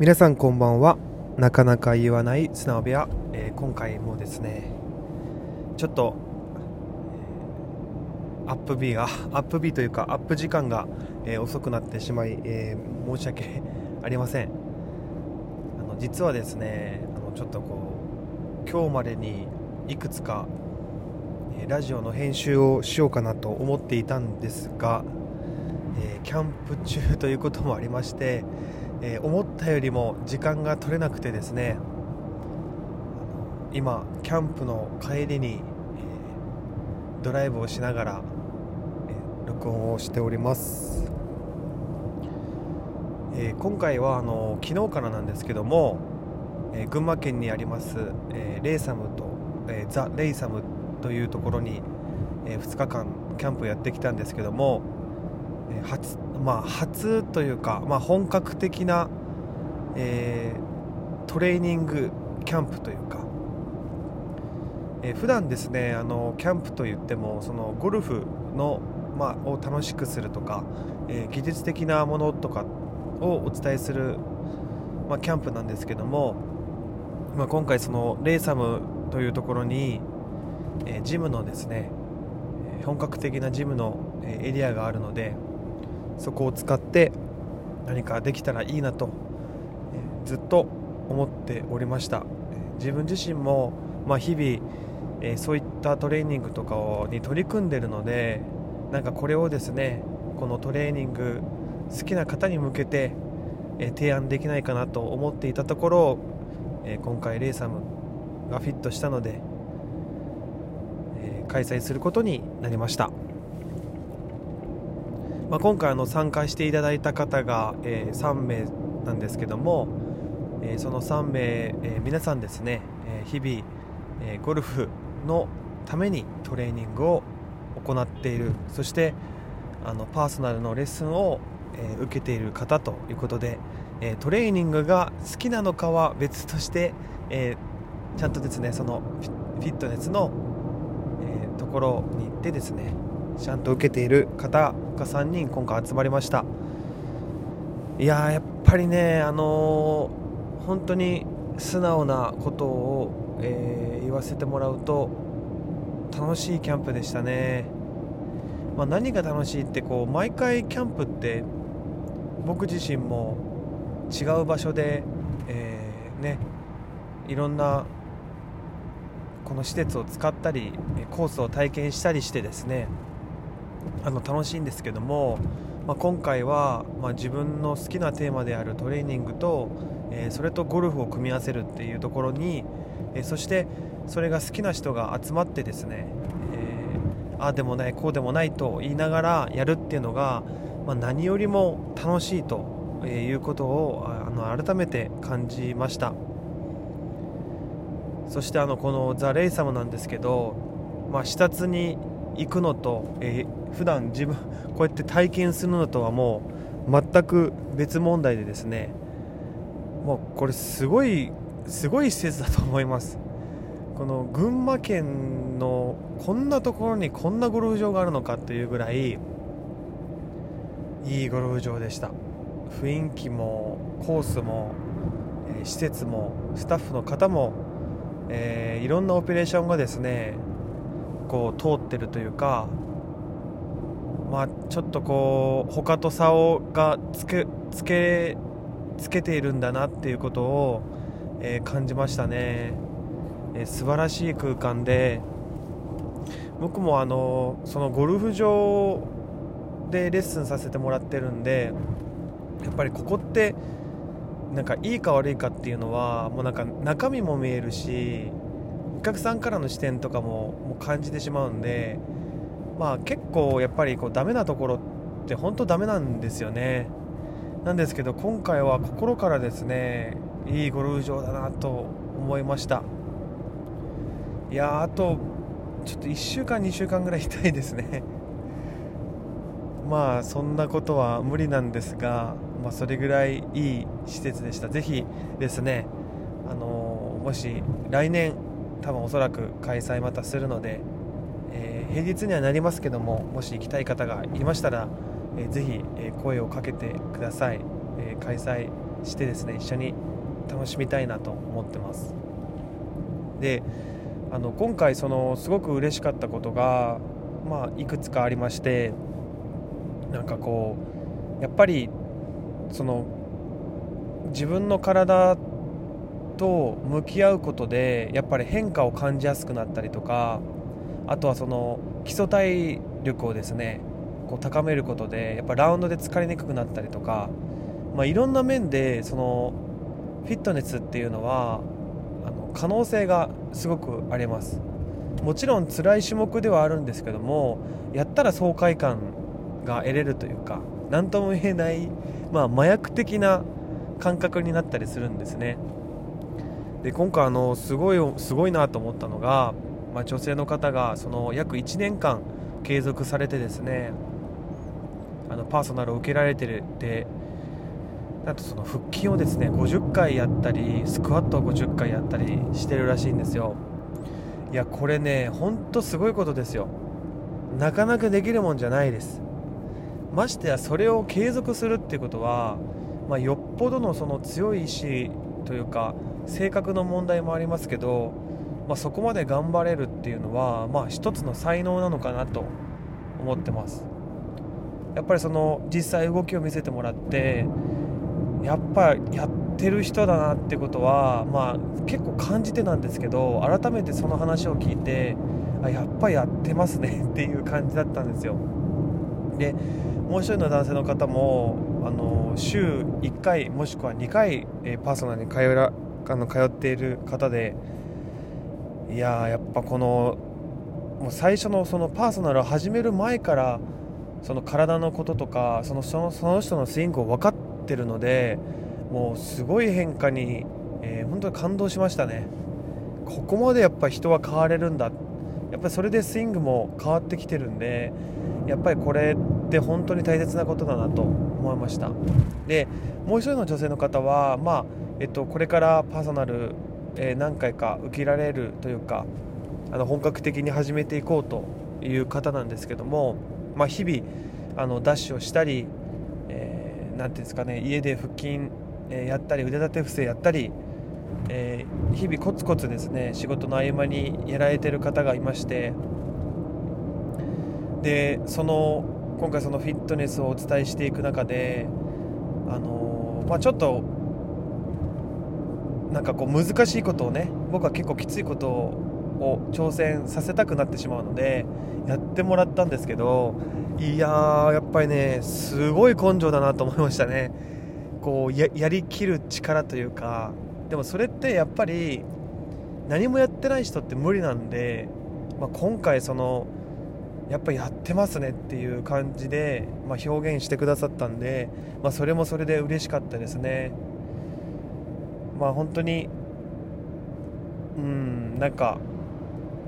皆さんこんばんは。なかなか言わない素直部屋、えー今回もですねちょっとアップ日が アップ日というかアップ時間が、えー遅くなってしまい、えー申し訳ありません。あの実はですねあのちょっとこう今日までにいくつかラジオの編集をしようかなと思っていたんですが、えキャンプ中ということもありまして、えー思ったよりも時間が取れなくてですね今キャンプの帰りに、えードライブをしながら、えー録音をしております、えー今回はあの昨日からなんですけども、え群馬県にあります、えレイサムと、えザ・レイサムというところに、え2日間キャンプやってきたんですけども、え初まあ初というか、まあ、本格的な、えートレーニングキャンプというか、えー普段ですねあのキャンプといってもそのゴルフの、まあ、を楽しくするとか、えー技術的なものとかをお伝えする、まあ、キャンプなんですけども、まあ、今回そのレイサムというところに、えジムのですね本格的なジムのエリアがあるのでそこを使って何かできたらいいなと、ずっと思っておりました。自分自身も、まあ、日々、えそういったトレーニングとかをに取り組んでるのでなんかこれをですねこのトレーニング好きな方に向けて、え提案できないかなと思っていたところ、え今回レイサムがフィットしたので、え開催することになりました、まあ、今回あの参加していただいた方が、えー3名なんですけども、えーその3名、えー皆さんですね、え日々、えゴルフのためにトレーニングを行っているそしてあのパーソナルのレッスンを、え受けている方ということで、えトレーニングが好きなのかは別として、えちゃんとですねそのフィットネスの、えところに行ってですねちゃんと受けている方が3人今回集まりました。いややっぱりねあのー本当に素直なことを、えー言わせてもらうと楽しいキャンプでしたね、まあ、何が楽しいってこう毎回キャンプって僕自身も違う場所で、えーねいろんなこの施設を使ったりコースを体験したりしてですねあの楽しいんですけども、まあ、今回は、まあ、自分の好きなテーマであるトレーニングと、えーそれとゴルフを組み合わせるっていうところに、えーそしてそれが好きな人が集まってですね、えーああでもないこうでもないと言いながらやるっていうのが、まあ、何よりも楽しいということをあの改めて感じました。そしてあのこのザ・レイサムなんですけど、まあ、視察に行くのと、えー普段自分こうやって体験するのとはもう全く別問題でですねもうこれすごいすごい施設だと思います。この群馬県のこんなところにこんなゴルフ場があるのかというぐらいいいゴルフ場でした。雰囲気もコースも、えー施設もスタッフの方も、えーいろんなオペレーションがですねこう通ってるというかまあちょっとこう他と差をがつけつけつけているんだなっていうことを、えー感じましたね、えー素晴らしい空間で僕もあのそのゴルフ場でレッスンさせてもらってるんでやっぱりここってなんかいいか悪いかっていうのはもうなんか中身も見えるし客さんからの視点とかももう感じてしまうんでまあ結構やっぱりこうダメなところって本当ダメなんですよね。なんですけど今回は心からですねいいゴルフ場だなと思いました。いやあとちょっと1週間2週間ぐらいいたいですね。まあそんなことは無理なんですが、まあ、それぐらいいい施設でした。ぜひですね、あのもし来年多分おそらく開催またするので、えー平日にはなりますけどももし行きたい方がいましたら、えーぜひ、え声をかけてください、え開催してですね一緒に楽しみたいなと思ってます。であの今回そのすごく嬉しかったことが、まあ、いくつかありましてなんかこうやっぱりその自分の体と向き合うことでやっぱり変化を感じやすくなったりとかあとはその基礎体力をですねこう高めることでやっぱラウンドで疲れにくくなったりとか、まあ、いろんな面でそのフィットネスっていうのはあの可能性がすごくあります。もちろん辛い種目ではあるんですけどもやったら爽快感が得れるというか何とも言えない、まあ、麻薬的な感覚になったりするんですね。で今回あのすごいすごいなと思ったのが、まあ、女性の方がその約1年間継続されてですねあのパーソナルを受けられてるであとその腹筋をですね50回やったりスクワットを50回やったりしてるらしいんですよ。いやこれねほんとすごいことですよ。なかなかできるもんじゃないです。ましてやそれを継続するっていうことは、まあ、よっぽどのその強い意志というか性格の問題もありますけど、まあ、そこまで頑張れるっていうのは、まあ、一つの才能なのかなと思ってます。やっぱりその実際動きを見せてもらってやっぱやってる人だなってことは、まあ、結構感じてなんですけど改めてその話を聞いてあやっぱやってますね っていう感じだったんですよ。でもう一人の男性の方もあの週1回もしくは2回、えパーソナルに通らあの通っている方でいややっぱこのもう最初のそのパーソナルを始める前からその体のこととかそのそのその人のスイングを分かってってるのでもうすごい変化に、えー、本当に感動しましたね。ここまでやっぱ人は変われるんだ。やっぱりそれでスイングも変わってきてるんでやっぱりこれって本当に大切なことだなと思いました。でもう一人の女性の方は、まあえっと、これからパーソナル、えー、何回か受けられるというかあの本格的に始めていこうという方なんですけども、まあ、日々あのダッシュをしたり何ていうんですかね家で腹筋、えやったり腕立て伏せやったり、えー、日々コツコツですね仕事の合間にやられてる方がいましてでその今回そのフィットネスをお伝えしていく中であのー、まあ、ちょっとなんかこう難しいことをね僕は結構きついことを挑戦させたくなってしまうのでやってもらったんですけどいやーやっぱりねすごい根性だなと思いましたね。こうやりきる力というかでもそれってやっぱり何もやってない人って無理なんで、まあ、今回そのやっぱやってますねっていう感じで、まあ、表現してくださったんで、まあ、それもそれで嬉しかったですね。まあ本当にうんなんか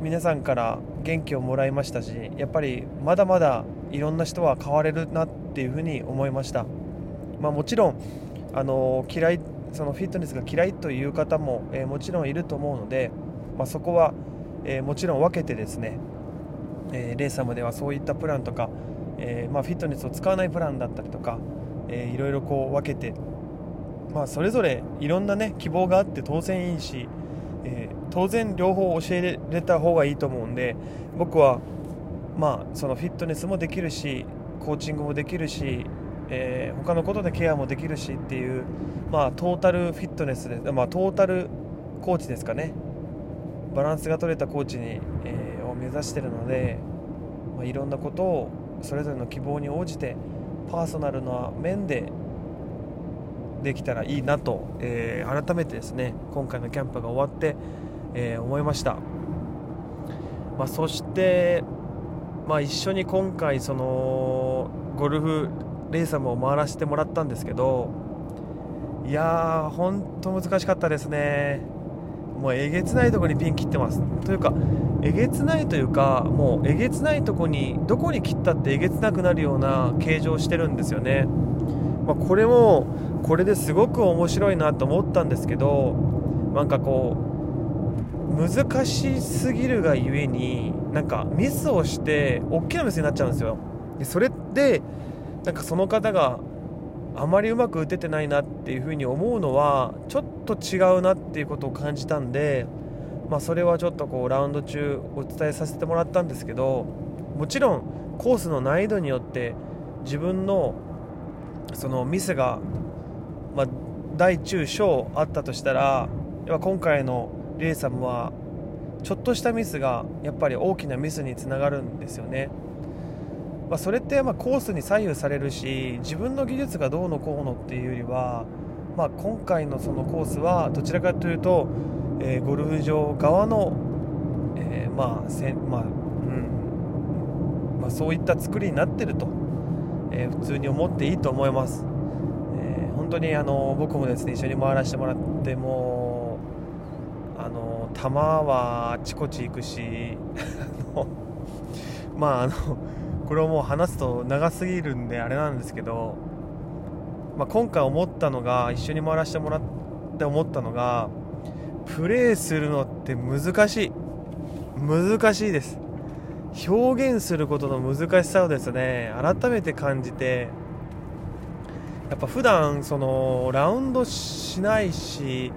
皆さんから元気をもらいましたしやっぱりまだまだいろんな人は変われるなっていうふうに思いました、まあ、もちろんあの嫌いそのフィットネスが嫌いという方も、えー、もちろんいると思うので、まあ、そこは、えー、もちろん分けてですね、えー、レーサムではそういったプランとか、えまあ、フィットネスを使わないプランだったりとか、えいろいろこう分けて、まあ、それぞれいろんなね希望があって当然いいし、え当然両方教えれた方がいいと思うんで僕はまあそのフィットネスもできるしコーチングもできるし、えー、他のことでケアもできるしっていう、まあ、トータルフィットネスで、まあ、トータルコーチですかね。バランスが取れたコーチに、えー、を目指してるので、まあ、いろんなことをそれぞれの希望に応じてパーソナルな面でできたらいいなと、えー、改めてですね今回のキャンプが終わって、えー、思いました、まあ、そして、まあ、一緒に今回そのゴルフレーサムを回らせてもらったんですけどいやー本当難しかったですね。もうえげつないとこにピン切ってます。というかえげつないというかもうえげつないとこにどこに切ったってえげつなくなるような形状をしてるんですよね、まあ、これもこれですごく面白いなと思ったんですけどなんかこう難しすぎるがゆえになんかミスをして大きなミスになっちゃうんですよ。でそれってなんかその方があまりうまく打ててないなっていうふうに思うのはちょっと違うなっていうことを感じたんで、まあ、それはちょっとこうラウンド中お伝えさせてもらったんですけどもちろんコースの難易度によって自分のそのミスが、まあ、大中小あったとしたら今回のレーサムはちょっとしたミスがやっぱり大きなミスにつながるんですよね。まあ、それってまコースに左右されるし自分の技術がどうのこうのっていうよりは、まあ、今回のそのコースはどちらかというと、えー、ゴルフ場側の、えー、まあせまあうんまあ、そういった作りになってると、えー、普通に思っていいと思います、え本当にあの僕もですね一緒に回らせてもらってもあの球はあちこち行くし まああのこれをもう話すと長すぎるんであれなんですけど、まあ、今回思ったのが一緒に回らせてもらって思ったのがプレーするのって難しい。難しいです。表現することの難しさをですね改めて感じてやっぱ普段そのラウンドしないし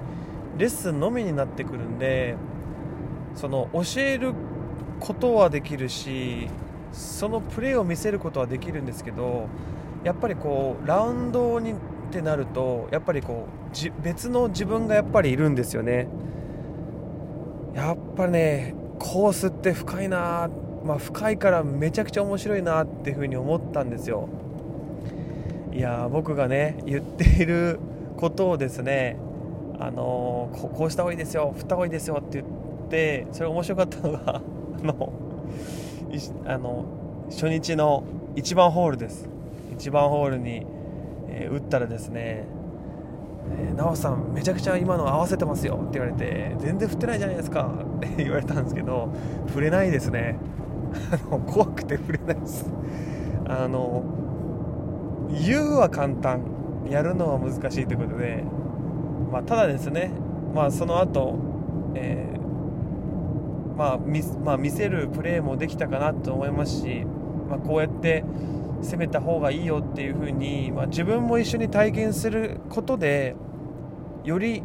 レッスンのみになってくるんでその教えることはできるしそのプレーを見せることはできるんですけどやっぱりこうラウンドにってなるとやっぱりこう別の自分がやっぱりいるんですよね。やっぱねコースって深いな、まあ、深いからめちゃくちゃ面白いなっていうふうに思ったんですよ。いや僕がね言っていることをですねあのこうした方がいいですよ振った方がいいですよって言ってそれ面白かったのが あのあの初日の1番ホールです。1番ホールに、えー、打ったらですね「奈、え、緒、さんめちゃくちゃ今の合わせてますよ」って言われて「全然振ってないじゃないですか」って言われたんですけど振れないですね。怖くて振れないです。あの言うは簡単やるのは難しいということで、まあ、ただですね、まあ、その後、えーまあ見まあ、見せるプレーもできたかなと思いますし、まあ、こうやって攻めた方がいいよっていう風に、まあ、自分も一緒に体験することでより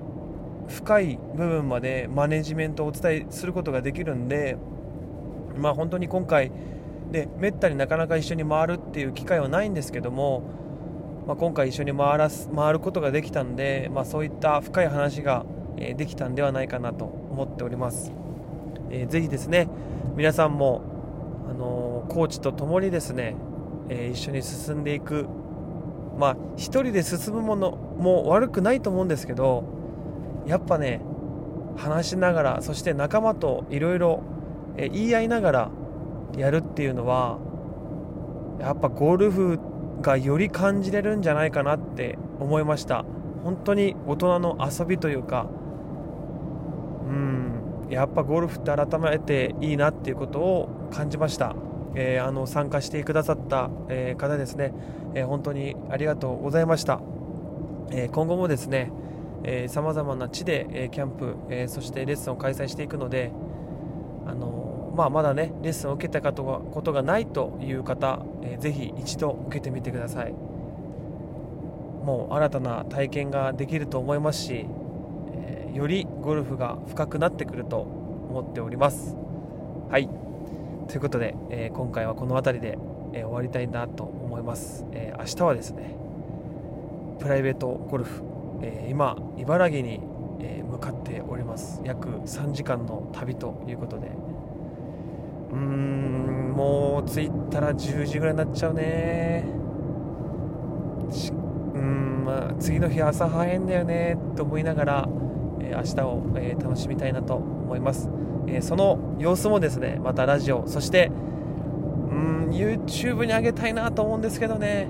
深い部分までマネジメントをお伝えすることができるんで、まあ、本当に今回でめったになかなか一緒に回るっていう機会はないんですけども、まあ、今回一緒に回らす回ることができたんで、まあ、そういった深い話ができたんではないかなと思っております。えー、ぜひですね皆さんも、あのー、コーチと共にですね、えー、一緒に進んでいくまあ1人で進むものも悪くないと思うんですけどやっぱね話しながらそして仲間といろいろ言い合いながらやるっていうのはやっぱゴルフがより感じれるんじゃないかなって思いました。本当に大人の遊びというかうんやっぱゴルフって改めていいなっていうことを感じました、えー、あの参加してくださった、え、方ですね、えー、本当にありがとうございました、え今後もですねさまざまな地で、えキャンプ、えそしてレッスンを開催していくのであのまあ、まだねレッスンを受けたことがないという方、えー、ぜひ一度受けてみてください。もう新たな体験ができると思いますしえよりゴルフが深くなってくると思っております。はい。ということで、えー、今回はこの辺りで、えー、終わりたいなと思います、えー、明日はですねプライベートゴルフ、え今茨城に、え向かっております。約3時間の旅ということでうーんもう着いたら10時ぐらいになっちゃうね。うん、まあ、次の日朝早いんだよねと思いながらえ明日を、え楽しみたいなと思います、えその様子もですねまたラジオそしてうん YouTube に上げたいなと思うんですけどね、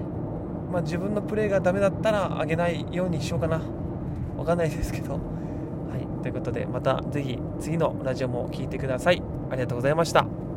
まあ、自分のプレーがダメだったら上げないようにしようかな。わかんないですけど。はいということでまたぜひ次のラジオも聴いてください。ありがとうございました。